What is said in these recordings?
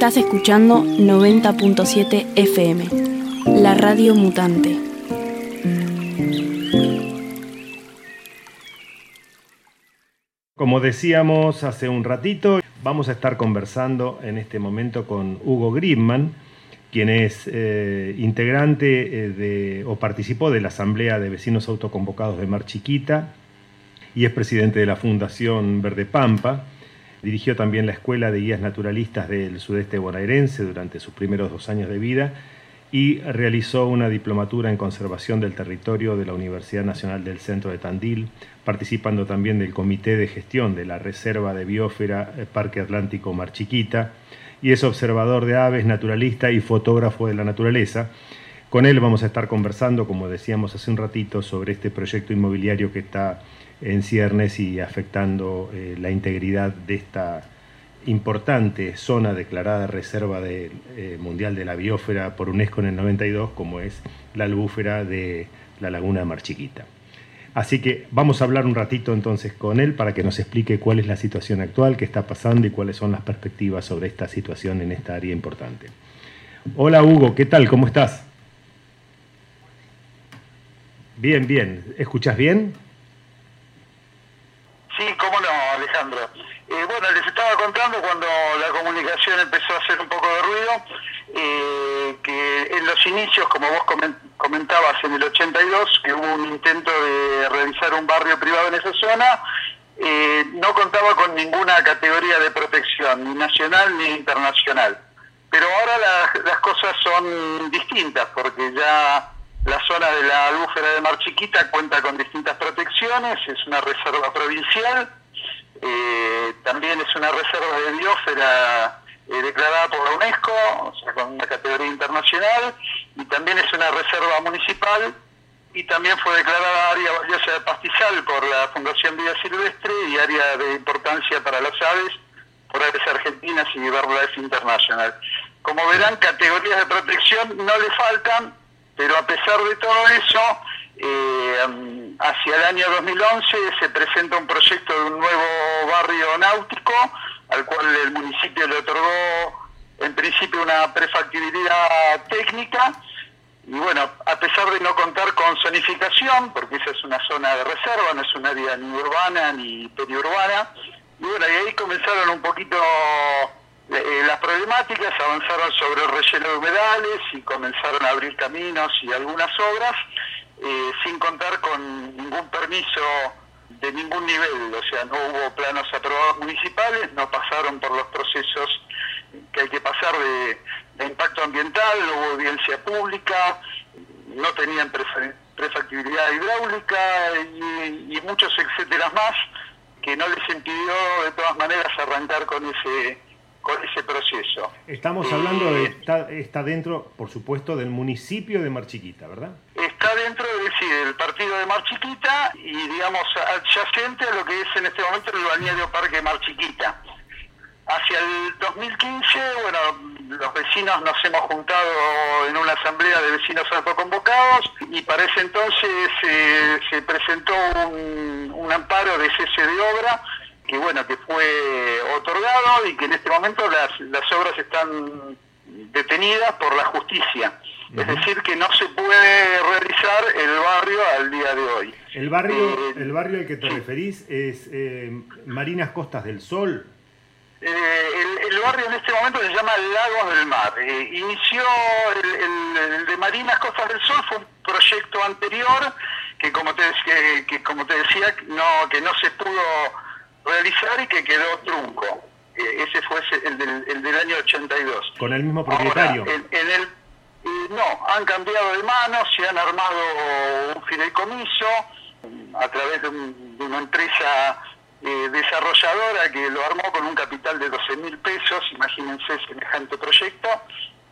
Estás escuchando 90.7 FM, la radio mutante. Como decíamos hace un ratito, vamos a estar conversando en este momento con Hugo Grimman, quien es eh, integrante eh, o participó de la Asamblea de Vecinos Autoconvocados de Mar Chiquita y es presidente de la Fundación Verde Pampa. Dirigió también la Escuela de Guías Naturalistas del Sudeste bonaerense durante sus primeros dos años de vida y realizó una diplomatura en conservación del territorio de la Universidad Nacional del Centro de Tandil, participando también del Comité de Gestión de la Reserva de Biósfera eh, Parque Atlántico Mar Chiquita, y es observador de aves, naturalista y fotógrafo de la naturaleza. Con él vamos a estar conversando, como decíamos hace un ratito, sobre este proyecto inmobiliario que está en ciernes y afectando eh, la integridad de esta importante zona declarada reserva de, eh, mundial de la biósfera por UNESCO en el 92, como es la albúfera de la laguna de Mar Chiquita. Así que vamos a hablar un ratito entonces con él para que nos explique cuál es la situación actual, qué está pasando y cuáles son las perspectivas sobre esta situación en esta área importante. Hola Hugo, ¿qué tal? ¿Cómo estás? Bien, bien. ¿Escuchas bien? Sí, cómo no, Alejandro. Eh, bueno, les estaba contando cuando la comunicación empezó a hacer un poco de ruido, eh, que en los inicios, como vos comentabas en el 82, que hubo un intento de realizar un barrio privado en esa zona, eh, no contaba con ninguna categoría de protección, ni nacional ni internacional. Pero ahora las cosas son distintas, porque ya la zona de la albúfera de Mar Chiquita cuenta con distintas protecciones, es una reserva provincial, eh, también es una reserva de biosfera eh, declarada por la UNESCO, o sea, con una categoría internacional, y también es una reserva municipal, y también fue declarada área valiosa de pastizal por la Fundación Vida Silvestre y área de importancia para las aves por Aves Argentinas y BirdLife International. Como verán, categorías de protección no le faltan, pero a pesar de todo eso, eh, hacia el año 2011 se presenta un proyecto de un nuevo barrio náutico, al cual el municipio le otorgó en principio una prefactibilidad técnica, y bueno, a pesar de no contar con zonificación, porque esa es una zona de reserva, no es un área ni urbana ni periurbana, y bueno, y ahí comenzaron un poquito eh, las problemáticas avanzaron sobre el relleno de humedales y comenzaron a abrir caminos y algunas obras eh, sin contar con ningún permiso de ningún nivel, o sea, no hubo planos aprobados municipales, no pasaron por los procesos que hay que pasar de, impacto ambiental, no hubo audiencia pública, no tenían prefactibilidad hidráulica y, y muchos etcétera más que no les impidió de todas maneras arrancar con ese con ese proceso. Estamos hablando de, está, está dentro, por supuesto, del municipio de Marchiquita, ¿verdad? Está dentro de, sí, del partido de Marchiquita y, digamos, adyacente a lo que es en este momento el balneario Parque Marchiquita. Hacia el 2015, bueno, los vecinos nos hemos juntado en una asamblea de vecinos autoconvocados y para ese entonces eh, se presentó un, un amparo de cese de obra que bueno, que fue otorgado y que en este momento las, las obras están detenidas por la justicia. Es decir, que no se puede realizar el barrio al día de hoy. ¿El barrio, eh, el barrio al que te referís es eh, Marinas Costas del Sol? Eh, el, barrio en este momento se llama Lagos del Mar. inició el, el, de Marinas Costas del Sol, fue un proyecto anterior que como te, que, que como te decía, no, que no se pudo realizar y que quedó trunco. Eh, ese fue el del, el del, año 82. ¿Con el mismo propietario? en, el, eh, no, han cambiado de manos, se han armado un fideicomiso a través de, una empresa eh, desarrolladora que lo armó con un capital de 12 mil pesos, imagínense semejante proyecto,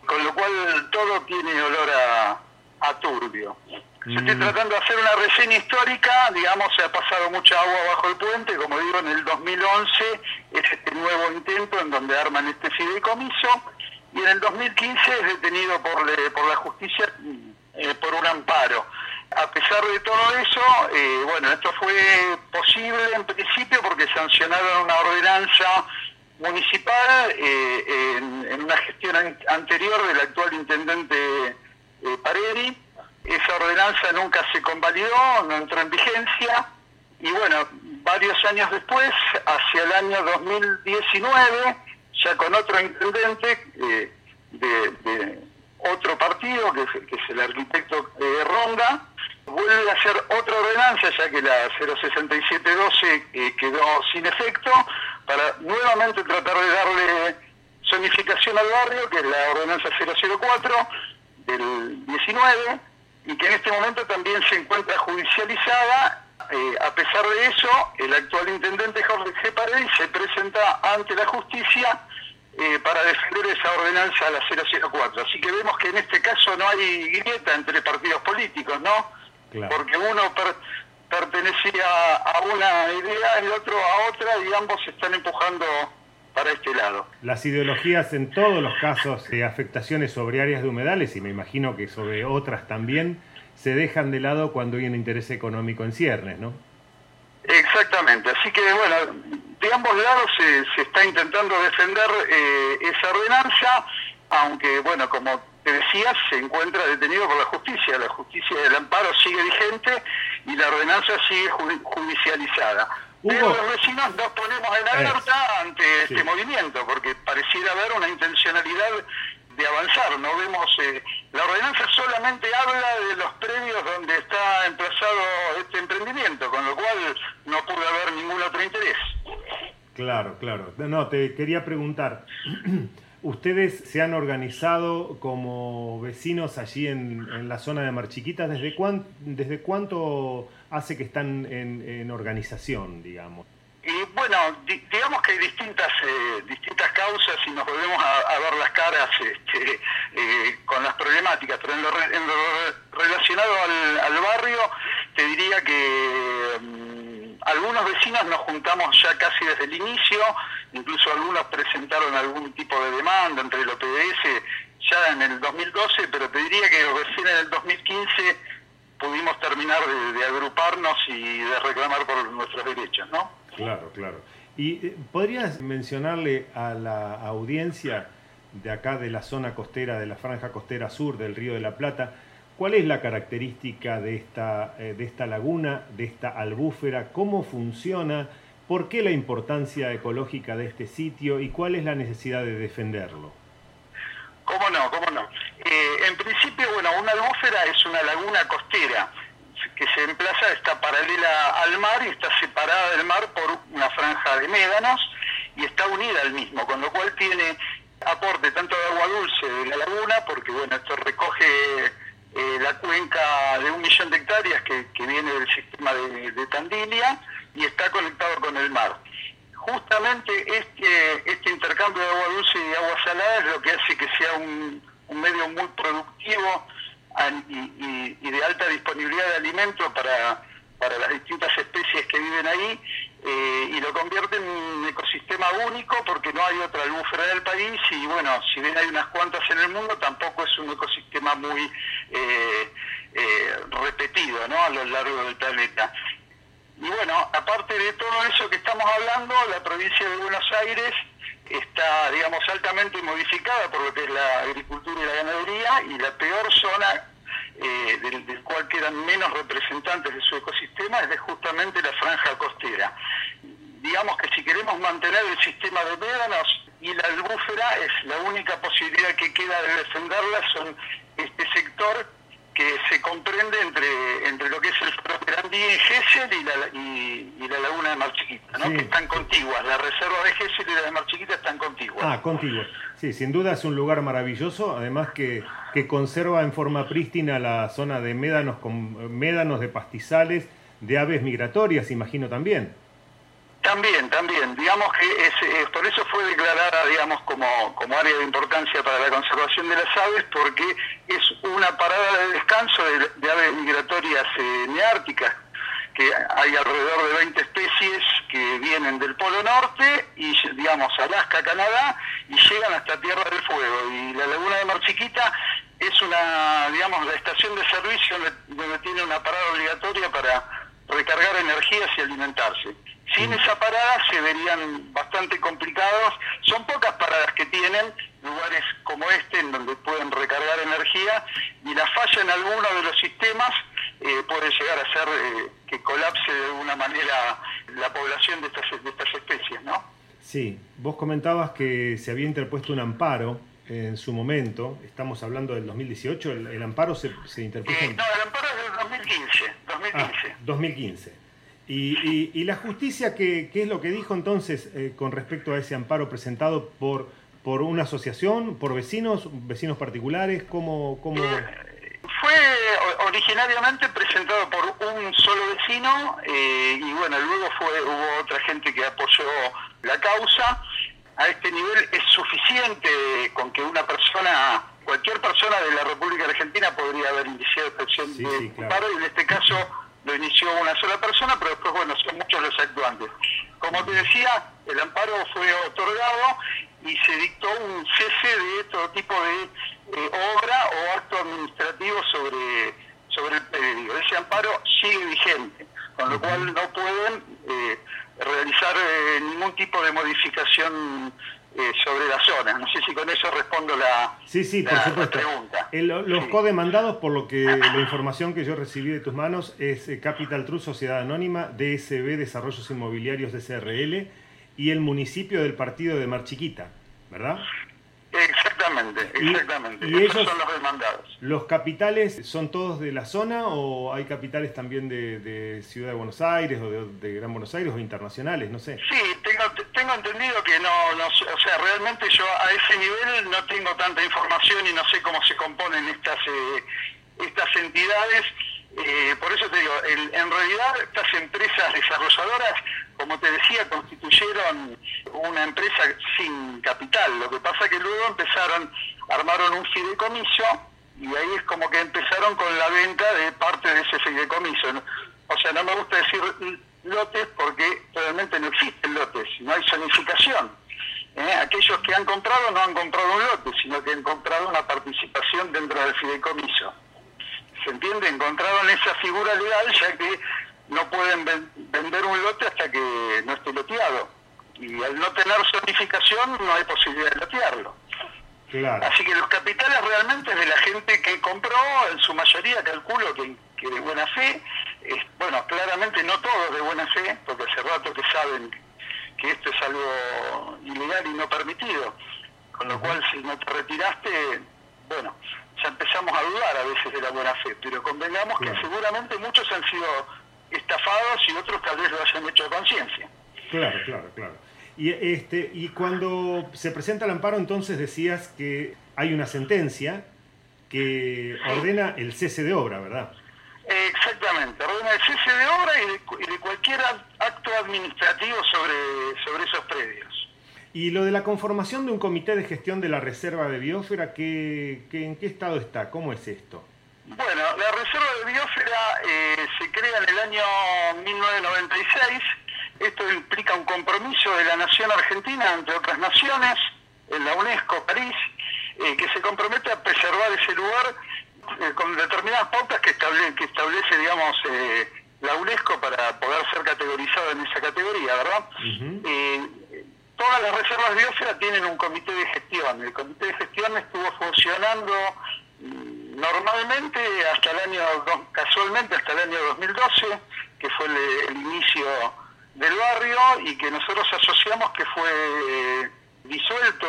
con lo cual todo tiene olor a, a turbio. Se estoy mm. tratando de hacer una reseña histórica, digamos, se ha pasado mucha agua bajo el puente, como digo, en el 2011 es este nuevo intento en donde arman este fideicomiso, y en el 2015 es detenido por, por la justicia eh, por un amparo. A pesar de todo eso, eh, bueno, esto fue posible en principio porque sancionaron una ordenanza municipal en, una gestión anterior del actual intendente Pareri. Esa ordenanza nunca se convalidó, no entró en vigencia y bueno, varios años después, hacia el año 2019, ya con otro intendente de, otro partido, que es, el arquitecto Ronda, vuelve a hacer otra ordenanza, ya que la 06712 eh, quedó sin efecto, para nuevamente tratar de darle zonificación al barrio, que es la ordenanza 004 del 19, y que en este momento también se encuentra judicializada. Eh, a pesar de eso, el actual intendente Jorge G. se presenta ante la justicia eh, para defender esa ordenanza a la 004. Así que vemos que en este caso no hay grieta entre partidos políticos, ¿no? Porque uno pertenecía a una idea, el otro a otra, y ambos se están empujando para este lado. Las ideologías en todos los casos de afectaciones sobre áreas de humedales, y me imagino que sobre otras también, se dejan de lado cuando hay un interés económico en ciernes, ¿no? Exactamente, así que bueno, de ambos lados se, está intentando defender eh, esa ordenanza, aunque bueno, como te decía, se encuentra detenido por la justicia, la justicia del amparo sigue vigente y la ordenanza sigue judicializada. Pero los vecinos nos ponemos en alerta ante este movimiento, porque pareciera haber una intencionalidad de avanzar. No vemos eh, la ordenanza solamente habla de los predios donde está emplazado este emprendimiento, con lo cual no puede haber ningún otro interés. Claro, claro. No, te quería preguntar. ¿Ustedes se han organizado como vecinos allí en, la zona de Marchiquita? ¿Desde, desde cuánto hace que están en organización, digamos? Y bueno, digamos que hay distintas eh, distintas causas y nos volvemos a, ver las caras este, eh, con las problemáticas, pero en lo, relacionado al, barrio, te diría que mm, algunos vecinos nos juntamos ya casi desde el inicio, incluso algunos presentaron algún tipo de demanda entre el OPDS ya en el 2012, pero te diría que recién en el 2015 terminar de agruparnos y de reclamar por nuestros derechos, ¿no? Claro, claro. ¿Y eh, podrías mencionarle a la audiencia de acá de la zona costera, de la franja costera sur del Río de la Plata, cuál es la característica de esta, eh, de esta laguna, de esta albúfera, cómo funciona, por qué la importancia ecológica de este sitio y cuál es la necesidad de defenderlo? ¿Cómo no? ¿Cómo no? Eh, en principio, bueno, una albúfera es una laguna costera que se emplaza, está paralela al mar y está separada del mar por una franja de médanos y está unida al mismo, con lo cual tiene aporte tanto de agua dulce de la laguna, porque bueno, esto recoge eh, la cuenca de un millón de hectáreas que, viene del sistema de, Tandilia y está conectado con el mar. Justamente este, este intercambio de agua dulce y agua salada es lo que hace que sea un medio muy productivo y, de alta disponibilidad de alimentos para, para las distintas especies que viven ahí eh, y lo convierte en un ecosistema único porque no hay otra albúfera en el país y bueno, si bien hay unas cuantas en el mundo, tampoco es un ecosistema muy eh, eh, repetido ¿no? a lo largo del planeta. Y bueno, aparte de todo eso que estamos hablando, la provincia de Buenos Aires está, digamos, altamente modificada por lo que es la agricultura y la ganadería y la peor zona eh, del, cual quedan menos representantes de su ecosistema es justamente la franja costera. Digamos que si queremos mantener el sistema de médanos y la albúfera es la única posibilidad que queda de defenderla son este sector comprende entre, entre lo que es el Grandí en Gesell y la, y, la laguna de Mar Chiquita, ¿no? que están contiguas. La reserva de Gesell y la de Mar Chiquita están contiguas. Ah, contiguas. Sí, sin duda es un lugar maravilloso, además que, que conserva en forma prístina la zona de médanos, con, médanos de pastizales, de aves migratorias, imagino también. También, también. Digamos que es, por eso fue declarada, digamos, como, como área de importancia para la conservación de las aves, porque es una parada de descanso de, aves migratorias eh, neárticas, que hay alrededor de 20 especies que vienen del Polo Norte y, digamos, Alaska, Canadá, y llegan hasta Tierra del Fuego. Y la Laguna de Mar Chiquita es una, digamos, la estación de servicio donde, donde tiene una parada obligatoria para recargar energías y alimentarse. Sin esa parada se verían bastante complicados. Son pocas paradas que tienen, lugares como este en donde pueden recargar energía y la falla en alguno de los sistemas eh, puede llegar a ser eh, que colapse de alguna manera la población de estas, de estas especies, ¿no? Sí, vos comentabas que se había interpuesto un amparo en su momento, estamos hablando del 2018, el, amparo se, se interpuso... Eh, no, el amparo es del 2015. 2015. 2015. Y, y, la justicia, ¿qué, ¿qué, es lo que dijo entonces eh, con respecto a ese amparo presentado por, por una asociación, por vecinos, vecinos particulares? ¿Cómo, cómo... Eh, fue originariamente presentado por un solo vecino eh, y bueno, luego fue, hubo otra gente que apoyó la causa. A este nivel es suficiente con que una persona, cualquier persona de la República Argentina podría haber iniciado expresión de amparo y en este caso lo inició una sola persona, pero después, bueno, son muchos los actuantes. Como te decía, el amparo fue otorgado y se dictó un cese de todo tipo de eh, obra o acto administrativo sobre, sobre el pedido. Ese amparo sigue vigente, con lo cual no pueden eh, realizar eh, ningún tipo de modificación eh, sobre la zona. No sé si con eso respondo la, sí, sí, por supuesto. pregunta. los codemandados, por lo que la información que yo recibí de tus manos, es eh, Capital Trust Sociedad Anónima, DSB Desarrollos Inmobiliarios de SRL y el municipio del partido de Mar Chiquita, ¿verdad? Exactamente, exactamente. ¿Y, ellos son los demandados. ¿Los capitales son todos de la zona o hay capitales también de, Ciudad de Buenos Aires o de, Gran Buenos Aires o internacionales? No sé. Sí, tengo, tengo entendido que no, no, o sea, realmente yo a ese nivel no tengo tanta información y no sé cómo se componen estas, eh, estas entidades. Eh, por eso te digo, en realidad estas empresas desarrolladoras, como te decía, constituyeron una empresa sin capital. Lo que pasa que luego empezaron, armaron un fideicomiso y ahí es como que empezaron con la venta de parte de ese fideicomiso. O sea, no me gusta decir lotes porque realmente no existen lotes, no hay zonificación. ¿Eh? Aquellos que han comprado no han comprado un lote, sino que han comprado una participación dentro del fideicomiso. ¿Se entiende? Encontraron esa figura legal ya que no pueden vender un lote hasta que no esté loteado. Y al no tener zonificación no hay posibilidad de lotearlo. Así que los capitales realmente es de la gente que compró, en su mayoría calculo que, de buena fe, bueno, claramente no todos de buena fe, porque hace rato que saben que esto es algo ilegal y no permitido, con lo cual si no te retiraste, bueno, ya empezamos a dudar a veces de la buena fe, pero convengamos que seguramente muchos han sido estafados y otros tal vez lo hayan hecho a conciencia. Claro, claro, claro. Y, este, y cuando se presenta el amparo, entonces decías que hay una sentencia que ordena el cese de obra, ¿verdad? Exactamente, ordena el cese de obra y de, cualquier acto administrativo sobre, sobre esos predios. Y lo de la conformación de un comité de gestión de la reserva de biosfera, ¿qué, en qué estado está? ¿Cómo es esto? Bueno, la reserva de biosfera eh, se crea en el año 1996. Esto implica un compromiso de la nación argentina, entre otras naciones, en la UNESCO, París, eh, que se compromete a preservar ese lugar eh, con determinadas pautas que establece, que establece digamos, la UNESCO para poder ser categorizado en esa categoría, ¿verdad? todas las reservas de biosfera tienen un comité de gestión. El comité de gestión estuvo funcionando normalmente hasta el año, casualmente hasta el año 2012, que fue el, inicio del barrio y que nosotros asociamos que fue eh, disuelto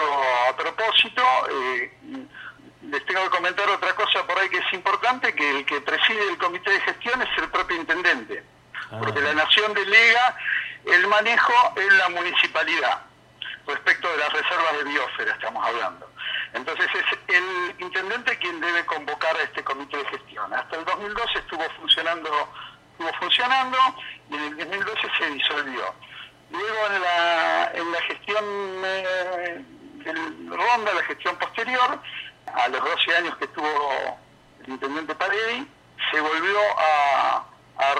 a propósito. Eh, les tengo que comentar otra cosa por ahí que es importante, que el que preside el comité de gestión es el propio intendente, ah. porque la nación delega el manejo en la municipalidad respecto de las reservas de biosfera estamos hablando. Entonces es el intendente quien debe convocar a este comité de gestión. Hasta el 2012 estuvo funcionando, estuvo funcionando y en el 2012 se disolvió. Luego en la, en la gestión eh, del Ronda, la gestión posterior, a los 12 años que estuvo el intendente Paredi, se volvió a,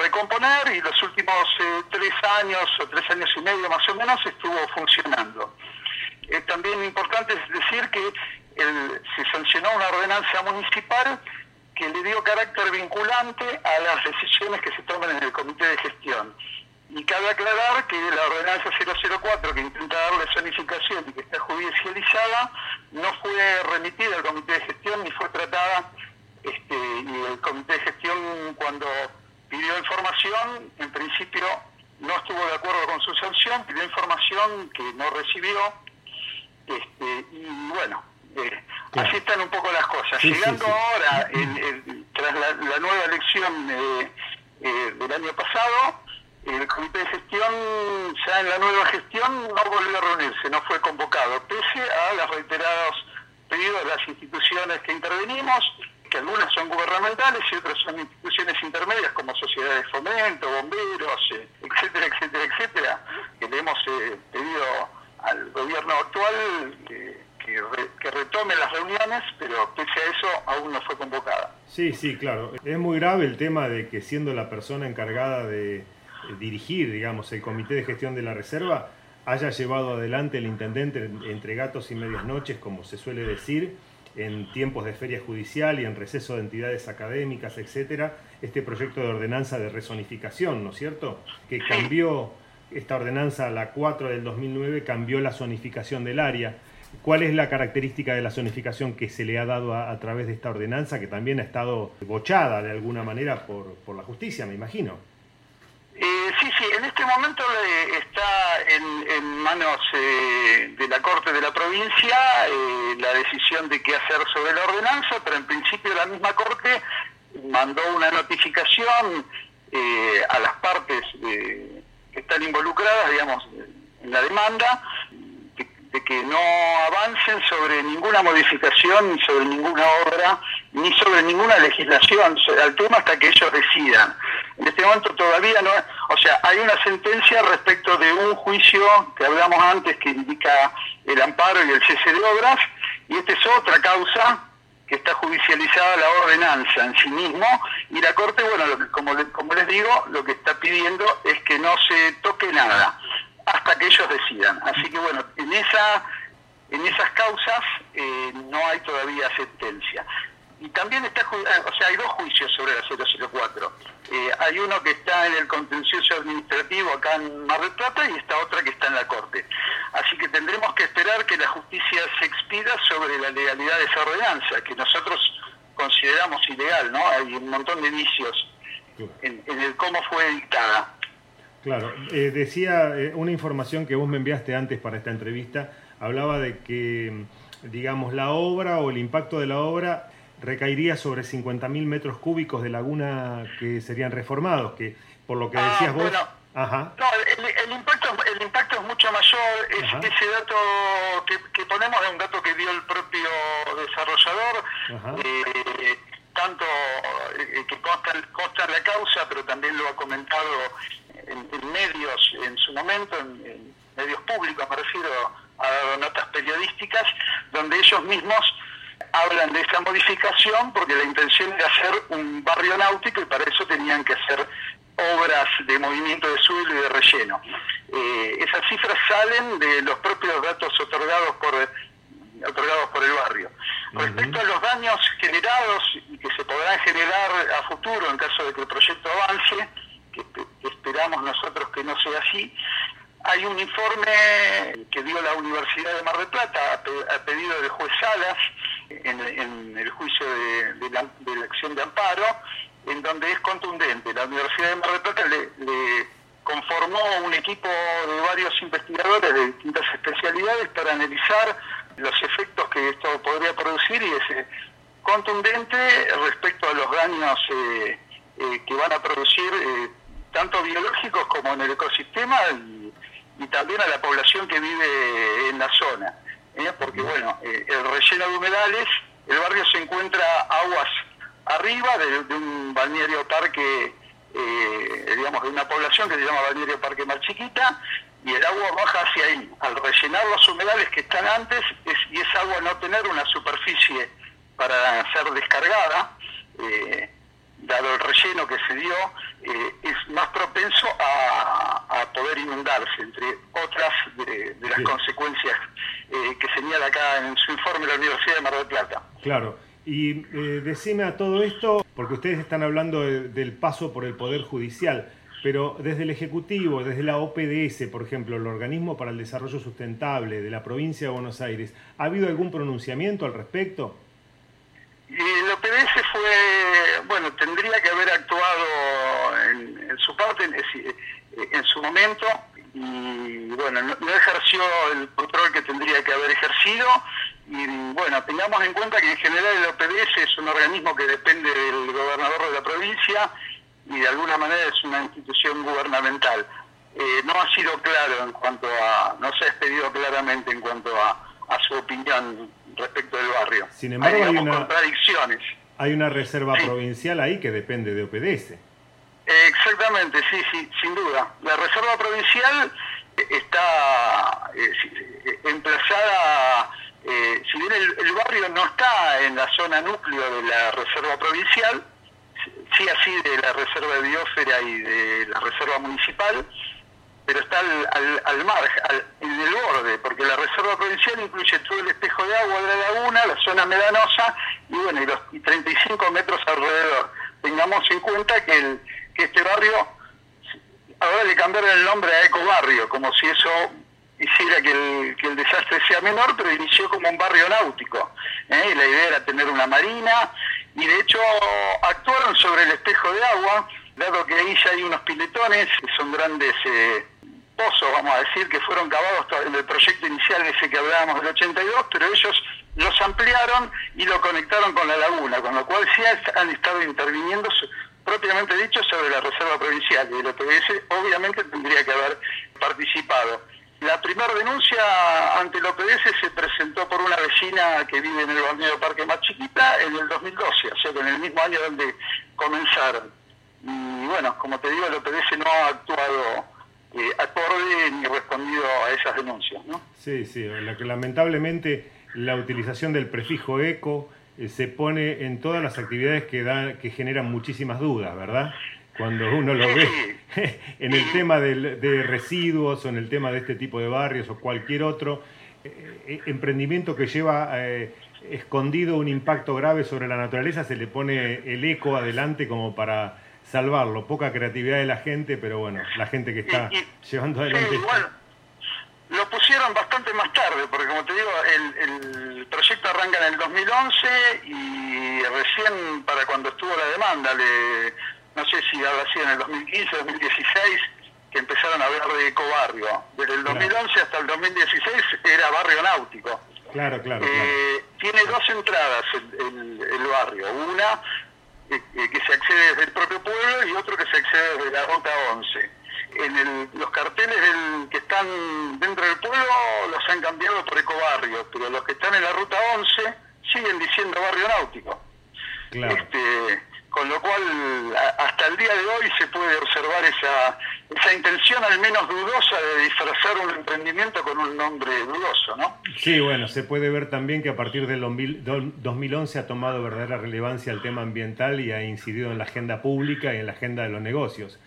recomponer y los últimos eh, tres años o tres años y medio más o menos estuvo funcionando. Es también importante decir que se sancionó una ordenanza municipal que le dio carácter vinculante a las decisiones que se toman en el comité de gestión. Y cabe aclarar que la ordenanza 004, que intenta darle zonificación y que está judicializada, no fue remitida al comité de gestión ni fue tratada. Este, y el comité de gestión, cuando pidió información, en principio no estuvo de acuerdo con su sanción, pidió información que no recibió. Este, y bueno, eh, así están un poco las cosas. Llegando ahora, tras la, nueva elección eh, eh, del año pasado, el comité de gestión, ya en la nueva gestión, no volvió a reunirse, no fue convocado, pese a los reiterados pedidos de las instituciones que intervenimos, que algunas son gubernamentales y otras son instituciones intermedias como sociedades de fomento, bomberos, eh, etcétera, etcétera, etcétera, que le hemos eh, pedido al gobierno actual que, que retome las reuniones, pero pese a eso aún no fue convocada. Sí, sí, claro. Es muy grave el tema de que siendo la persona encargada de dirigir, digamos, el comité de gestión de la reserva, haya llevado adelante el intendente entre gatos y medias noches, como se suele decir, en tiempos de feria judicial y en receso de entidades académicas, etcétera, este proyecto de ordenanza de rezonificación, ¿no es cierto? Que cambió esta ordenanza, la 4 del 2009, cambió la zonificación del área. ¿Cuál es la característica de la zonificación que se le ha dado a, través de esta ordenanza, que también ha estado bochada de alguna manera por, por la justicia, me imagino? Eh, sí, sí, en este momento está en, manos eh, de la Corte de la provincia eh, la decisión de qué hacer sobre la ordenanza, pero en principio la misma Corte mandó una notificación a las partes que están involucradas, digamos, en la demanda, de que no avancen sobre ninguna modificación, ni sobre ninguna obra, ni sobre ninguna legislación al tema hasta que ellos decidan. En este momento todavía no, o sea, hay una sentencia respecto de un juicio que hablamos antes que indica el amparo y el cese de obras, y esta es otra causa que está judicializada la ordenanza en sí mismo, y la Corte, bueno, como, como les digo, lo que está pidiendo es que no se toque nada hasta que ellos decidan. Así que bueno, en esa en esas causas eh, no hay todavía sentencia. Y también está, o sea, hay dos juicios sobre la 004. Eh, hay uno que está en el contencioso administrativo acá en Mar del Plata y esta otra que está en la Corte. Así que tendremos que esperar que la justicia se expida sobre la legalidad de esa ordenanza, que nosotros consideramos ilegal, ¿no? Hay un montón de vicios en, en el cómo fue dictada. Claro, eh, decía eh, una información que vos me enviaste antes para esta entrevista, hablaba de que, digamos, la obra o el impacto de la obra recaería sobre 50.000 metros cúbicos de laguna que serían reformados, que por lo que ah, decías vos... Ajá. No, el, impacto, el impacto es mucho mayor. ese dato que, ponemos es un dato que dio el propio desarrollador, eh, tanto que consta, la causa, pero también lo ha comentado en, medios en su momento, en, medios públicos me refiero, a notas periodísticas, donde ellos mismos hablan de esa modificación porque la intención era hacer un barrio náutico y para eso tenían que hacer obras de movimiento de suelo y de relleno. Eh, esas cifras salen de los propios datos otorgados por otorgados por el barrio. Respecto a los daños generados y que se podrán generar a futuro en caso de que el proyecto avance, que, esperamos nosotros que no sea así. Hay un informe que dio la Universidad de Mar del Plata a, pedido del juez Salas en, el juicio de, la, acción de amparo, en donde es contundente. La Universidad de Mar del Plata le, conformó un equipo de varios investigadores de distintas especialidades para analizar los efectos que esto podría producir y es eh, contundente respecto a los daños eh, eh, que van a producir tanto biológicos como en el ecosistema y, también a la población que vive en la zona. ¿eh? Porque bueno, eh, el relleno de humedales, el barrio se encuentra aguas arriba de, un balneario parque, eh, digamos, de una población que se llama balneario parque Mar Chiquita, y el agua baja hacia ahí. Al rellenar los humedales que están antes, es, y esa agua no tener una superficie para ser descargada, dado el relleno que se dio, eh, es más propenso a, poder inundarse, entre otras de, las consecuencias eh, que señala acá en su informe la Universidad de Mar del Plata. Claro. Y eh, decime a todo esto, porque ustedes están hablando del paso por el Poder Judicial, pero desde el Ejecutivo, desde la OPDS, por ejemplo, el Organismo para el Desarrollo Sustentable de la provincia de Buenos Aires, ¿ha habido algún pronunciamiento al respecto? Y el OPDS fue, tendría que haber actuado en, su parte, en, su momento, y bueno, no, ejerció el control que tendría que haber ejercido. Y bueno, tengamos en cuenta que en general el OPDS es un organismo que depende del gobernador de la provincia y de alguna manera es una institución gubernamental. Eh, no ha sido claro en cuanto a, no se ha expedido claramente en cuanto a, su opinión respecto del barrio. Sin embargo, hay, una, contradicciones. Hay una reserva provincial ahí que depende de OPDS. Exactamente, sí, sí, sin duda. La reserva provincial está eh, emplazada, eh, si bien el, barrio no está en la zona núcleo de la reserva provincial, sí así de la reserva de biosfera y de la reserva municipal, pero está al, al, margen, en el borde, porque la reserva provincial incluye todo el espejo de agua de la laguna, la zona medanosa y bueno, y los y 35 metros alrededor. Tengamos en cuenta que este barrio, ahora le cambiaron el nombre a Ecobarrio, como si eso hiciera que el, desastre sea menor, pero inició como un barrio náutico. ¿eh? La idea era tener una marina, y de hecho actuaron sobre el espejo de agua, dado que ahí ya hay unos piletones, son grandes eh, vamos a decir, que fueron cavados en el proyecto inicial ese que hablábamos del 82, pero ellos los ampliaron y lo conectaron con la laguna, con lo cual sí han estado interviniendo propiamente dicho sobre la Reserva Provincial y el OPS obviamente tendría que haber participado. La primera denuncia ante el OPS se presentó por una vecina que vive en el balneario Parque más chiquita en el 2012, o sea en el mismo año donde comenzaron. Y bueno, como te digo, el OPS no ha actuado eh, acorde ni respondido a esas denuncias. ¿no? Sí, sí, lamentablemente la utilización del prefijo eco eh, se pone en todas las actividades que, da, que generan muchísimas dudas, ¿verdad? Cuando uno lo ve en el tema de residuos o en el tema de este tipo de barrios o cualquier otro eh, emprendimiento que lleva escondido un impacto grave sobre la naturaleza, se le pone el eco adelante como para salvarlo. Poca creatividad de la gente, pero bueno, la gente que está llevando adelante lo pusieron bastante más tarde, porque como te digo, el, proyecto arranca en el 2011 y recién para cuando estuvo la demanda, le, no sé si habrá sido en el 2015, 2016, que empezaron a hablar de ecobarrio. Desde el 2011 hasta el 2016 era barrio náutico. Claro, claro. Eh, tiene dos entradas el, el, barrio. Una eh, que se accede desde el propio pueblo y otro que se accede desde la Ruta 11 en los carteles del, que están dentro del pueblo los han cambiado por ecobarrio, pero los que están en la ruta 11 siguen diciendo barrio náutico. Este, con lo cual, hasta el día de hoy se puede observar esa, esa intención al menos dudosa de disfrazar un emprendimiento con un nombre dudoso, ¿no? Sí, bueno, se puede ver también que a partir del 2011 ha tomado verdadera relevancia el tema ambiental y ha incidido en la agenda pública y en la agenda de los negocios.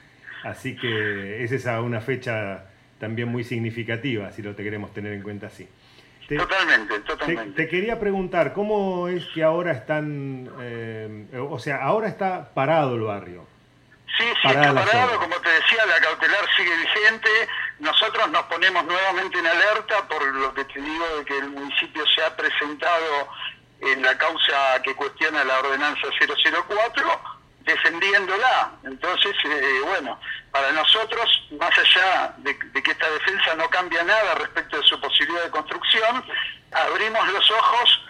Así que es esa una fecha también muy significativa, si lo te queremos tener en cuenta así. Totalmente, totalmente. Te, quería preguntar, ¿cómo es que ahora están, eh, o sea, ahora está parado el barrio? Sí, sí, está parado, como te decía, la cautelar sigue vigente. Nosotros nos ponemos nuevamente en alerta por lo que te digo de que el municipio se ha presentado en la causa que cuestiona la ordenanza 004 defendiéndola. Entonces, eh, bueno, para nosotros, más allá de, que esta defensa no cambia nada respecto de su posibilidad de construcción, abrimos los ojos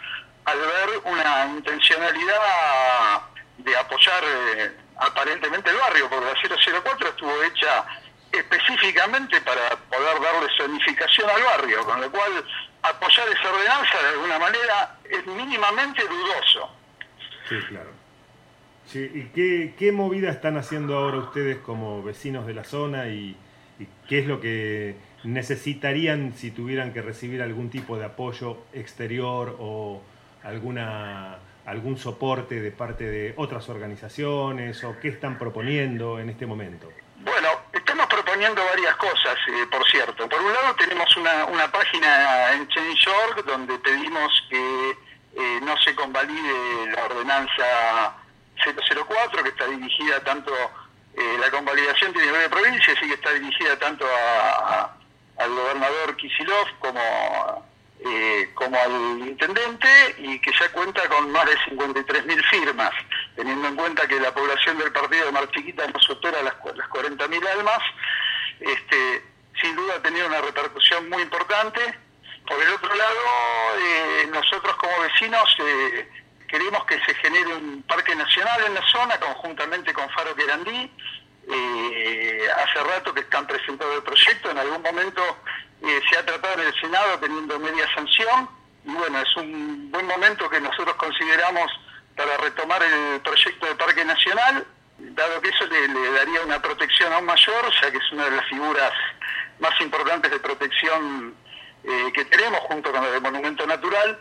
al ver una intencionalidad de apoyar eh, aparentemente el barrio, porque la 004 estuvo hecha específicamente para poder darle zonificación al barrio, con lo cual apoyar esa ordenanza de alguna manera es mínimamente dudoso. Sí, claro. ¿Y qué, movida están haciendo ahora ustedes como vecinos de la zona y, qué es lo que necesitarían si tuvieran que recibir algún tipo de apoyo exterior o alguna algún soporte de parte de otras organizaciones o qué están proponiendo en este momento? Bueno, estamos proponiendo varias cosas, eh, por cierto. Por un lado tenemos una, una página en Change.org donde pedimos que eh, no se convalide la ordenanza 004, que está dirigida tanto, eh, la convalidación tiene nueve provincias, y que está dirigida tanto al gobernador Kisilov como, eh, como al intendente y que ya cuenta con más de 53.000 firmas, teniendo en cuenta que la población del partido de Mar Chiquita no supera las, las 40.000 almas. Este, sin duda ha tenido una repercusión muy importante. Por el otro lado, eh, nosotros como vecinos eh, queremos que se genere un parque nacional en la zona conjuntamente con Faro Querandí. Eh, hace rato que están presentando el proyecto, en algún momento se ha tratado en el Senado teniendo media sanción. Y bueno, es un buen momento que nosotros consideramos para retomar el proyecto de Parque Nacional, dado que eso le, le daría una protección aún mayor, ya que es una de las figuras más importantes de protección eh, que tenemos junto con el monumento natural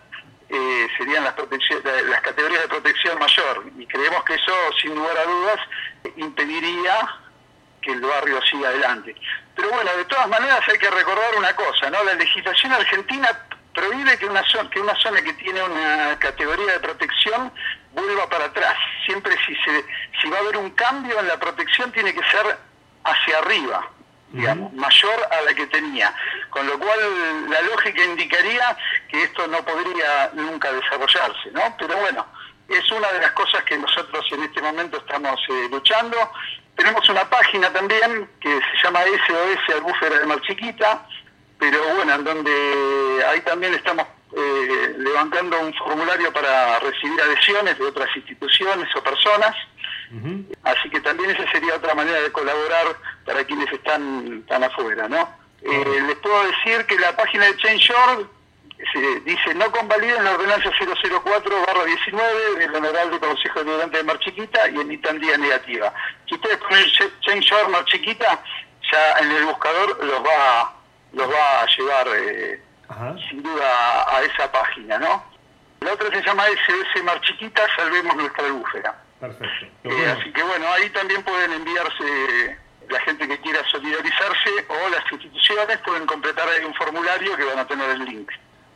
eh, serían las, las categorías de protección mayor y creemos que eso sin lugar a dudas impediría que el barrio siga adelante. Pero bueno, de todas maneras hay que recordar una cosa, ¿no? La legislación argentina prohíbe que una zona que, una zona que tiene una categoría de protección vuelva para atrás. Siempre si, se, si va a haber un cambio en la protección tiene que ser hacia arriba digamos, mayor a la que tenía. Con lo cual la lógica indicaría que esto no podría nunca desarrollarse, ¿no? Pero bueno, es una de las cosas que nosotros en este momento estamos eh, luchando. Tenemos una página también que se llama SOS Albúfera de Mar Chiquita, pero bueno, en donde ahí también estamos eh, levantando un formulario para recibir adhesiones de otras instituciones o personas Así que también esa sería otra manera de colaborar para quienes están, tan afuera, ¿no? Eh, les puedo decir que la página de Change.org dice no convaliden la ordenanza 004-19 del Honorable Consejo Deliberante de Mar Chiquita y emitan día negativa. Si ustedes ponen Change.org Mar Chiquita, ya en el buscador los va, los va a llevar eh, sin duda a esa página, ¿no? La otra se llama SS Mar Chiquita, Salvemos Nuestra Búfera. Perfecto. Eh, así que bueno, ahí también pueden enviarse la gente que quiera solidarizarse o las instituciones pueden completar ahí un formulario que van a tener el link.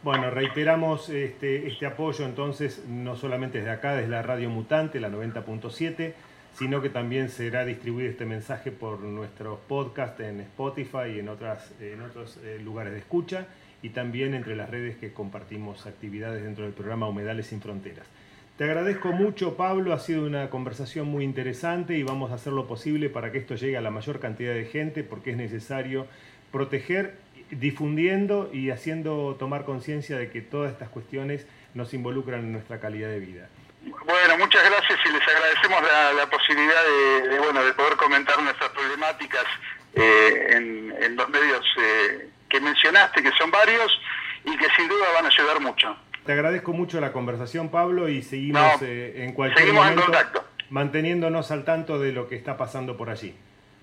Bueno, reiteramos este, este apoyo entonces, no solamente desde acá, desde la Radio Mutante, la 90.7, sino que también será distribuido este mensaje por nuestros podcasts en Spotify y en, otras, en otros eh, lugares de escucha, y también entre las redes que compartimos actividades dentro del programa Humedales sin Fronteras. Te agradezco mucho, Pablo. Ha sido una conversación muy interesante y vamos a hacer lo posible para que esto llegue a la mayor cantidad de gente porque es necesario proteger, difundiendo y haciendo tomar conciencia de que todas estas cuestiones nos involucran en nuestra calidad de vida. Bueno, muchas gracias y les agradecemos la, posibilidad de, bueno, de poder comentar nuestras problemáticas eh, en, los medios eh, que mencionaste, que son varios y que sin duda van a ayudar mucho. Te agradezco mucho la conversación, Pablo, y seguimos eh, en cualquier momento manteniéndonos al tanto de lo que está pasando por allí.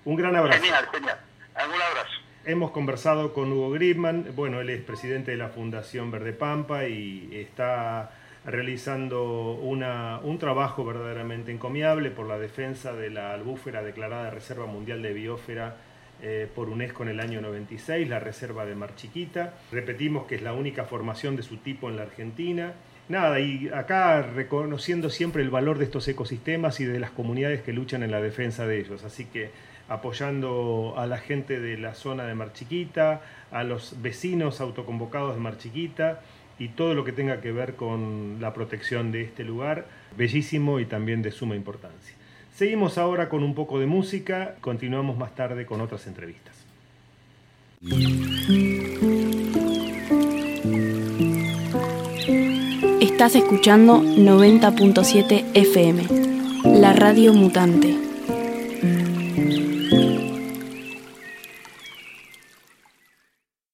Un gran abrazo. Genial, genial. Un abrazo. Hemos conversado con Hugo Gribman, bueno, él es presidente de la Fundación Verde Pampa y está realizando una, un trabajo verdaderamente encomiable por la defensa de la albúfera declarada Reserva Mundial de Biósfera eh, por UNESCO en el año 96, la Reserva de Mar Chiquita. Repetimos que es la única formación de su tipo en la Argentina. Nada, y acá reconociendo siempre el valor de estos ecosistemas y de las comunidades que luchan en la defensa de ellos. Así que apoyando a la gente de la zona de Mar Chiquita, a los vecinos autoconvocados de Mar Chiquita y todo lo que tenga que ver con la protección de este lugar, bellísimo y también de suma importancia. Seguimos ahora con un poco de música, continuamos más tarde con otras entrevistas. Estás escuchando 90.7 FM, la radio mutante.